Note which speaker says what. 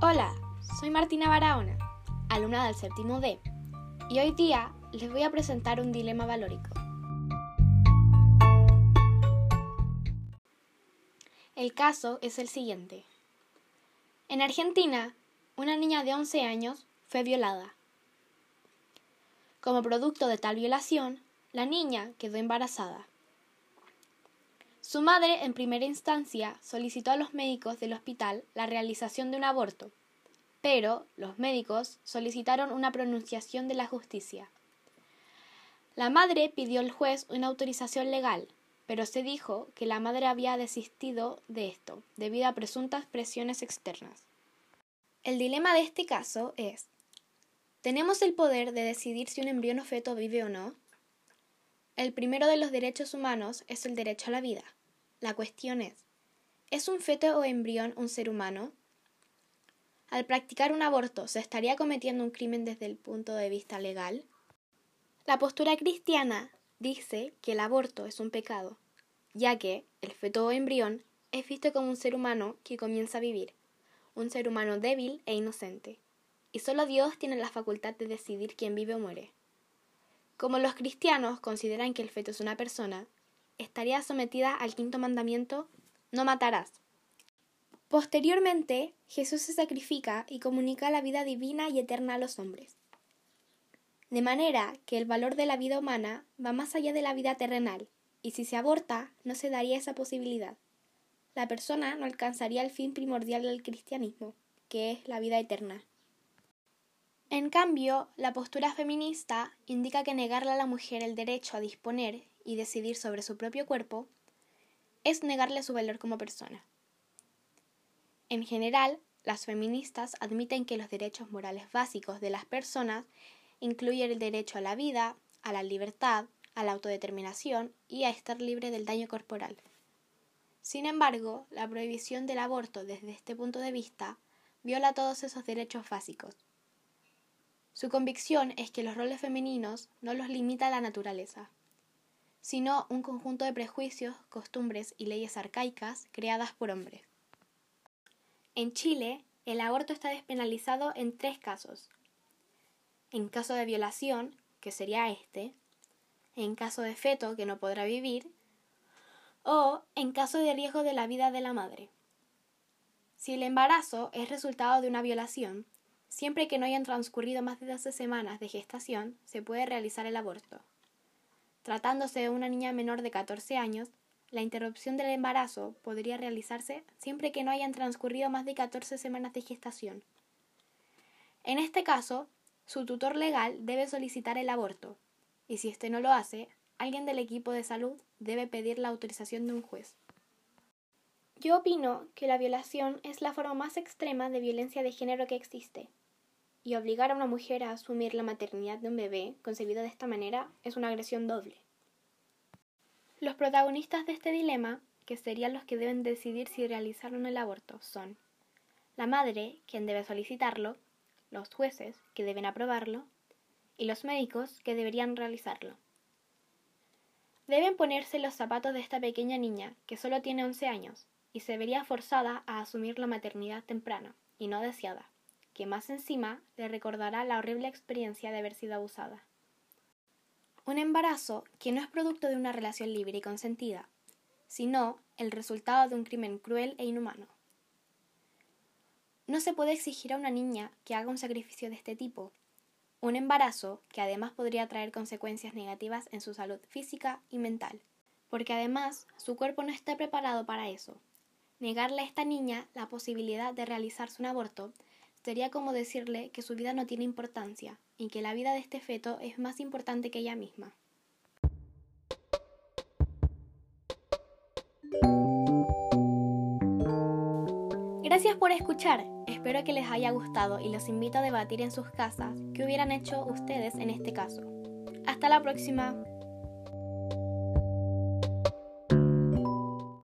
Speaker 1: Hola, soy Martina Barahona, alumna del séptimo D, y hoy día les voy a presentar un dilema valórico. El caso es el siguiente. En Argentina, una niña de 11 años fue violada. Como producto de tal violación, la niña quedó embarazada. Su madre, en primera instancia, solicitó a los médicos del hospital la realización de un aborto, pero los médicos solicitaron una pronunciación de la justicia. La madre pidió al juez una autorización legal, pero se dijo que la madre había desistido de esto, debido a presuntas presiones externas. El dilema de este caso es, ¿tenemos el poder de decidir si un embrión o feto vive o no? El primero de los derechos humanos es el derecho a la vida. La cuestión es, ¿es un feto o embrión un ser humano? Al practicar un aborto, ¿se estaría cometiendo un crimen desde el punto de vista legal? La postura cristiana dice que el aborto es un pecado, ya que el feto o embrión es visto como un ser humano que comienza a vivir, un ser humano débil e inocente, y solo Dios tiene la facultad de decidir quién vive o muere. Como los cristianos consideran que el feto es una persona, estaría sometida al quinto mandamiento, no matarás. Posteriormente, Jesús se sacrifica y comunica la vida divina y eterna a los hombres. De manera que el valor de la vida humana va más allá de la vida terrenal, y si se aborta, no se daría esa posibilidad. La persona no alcanzaría el fin primordial del cristianismo, que es la vida eterna. En cambio, la postura feminista indica que negarle a la mujer el derecho a disponer y decidir sobre su propio cuerpo es negarle su valor como persona. En general, las feministas admiten que los derechos morales básicos de las personas incluyen el derecho a la vida, a la libertad, a la autodeterminación y a estar libre del daño corporal. Sin embargo, la prohibición del aborto desde este punto de vista viola todos esos derechos básicos. Su convicción es que los roles femeninos no los limita la naturaleza, sino un conjunto de prejuicios, costumbres y leyes arcaicas creadas por hombres. En Chile, el aborto está despenalizado en tres casos. En caso de violación, que sería este, en caso de feto que no podrá vivir, o en caso de riesgo de la vida de la madre. Si el embarazo es resultado de una violación, siempre que no hayan transcurrido más de 12 semanas de gestación, se puede realizar el aborto. Tratándose de una niña menor de 14 años, la interrupción del embarazo podría realizarse siempre que no hayan transcurrido más de 14 semanas de gestación. En este caso, su tutor legal debe solicitar el aborto, y si éste no lo hace, alguien del equipo de salud debe pedir la autorización de un juez. Yo opino que la violación es la forma más extrema de violencia de género que existe, y obligar a una mujer a asumir la maternidad de un bebé concebido de esta manera es una agresión doble. Los protagonistas de este dilema, que serían los que deben decidir si realizar o no el aborto, son la madre, quien debe solicitarlo, los jueces, que deben aprobarlo, y los médicos, que deberían realizarlo. Deben ponerse los zapatos de esta pequeña niña, que solo tiene 11 años, y se vería forzada a asumir la maternidad temprana, y no deseada que más encima le recordará la horrible experiencia de haber sido abusada. Un embarazo que no es producto de una relación libre y consentida, sino el resultado de un crimen cruel e inhumano. No se puede exigir a una niña que haga un sacrificio de este tipo, un embarazo que además podría traer consecuencias negativas en su salud física y mental, porque además su cuerpo no está preparado para eso. Negarle a esta niña la posibilidad de realizarse un aborto Sería como decirle que su vida no tiene importancia y que la vida de este feto es más importante que ella misma. Gracias por escuchar, espero que les haya gustado y los invito a debatir en sus casas qué hubieran hecho ustedes en este caso. Hasta la próxima.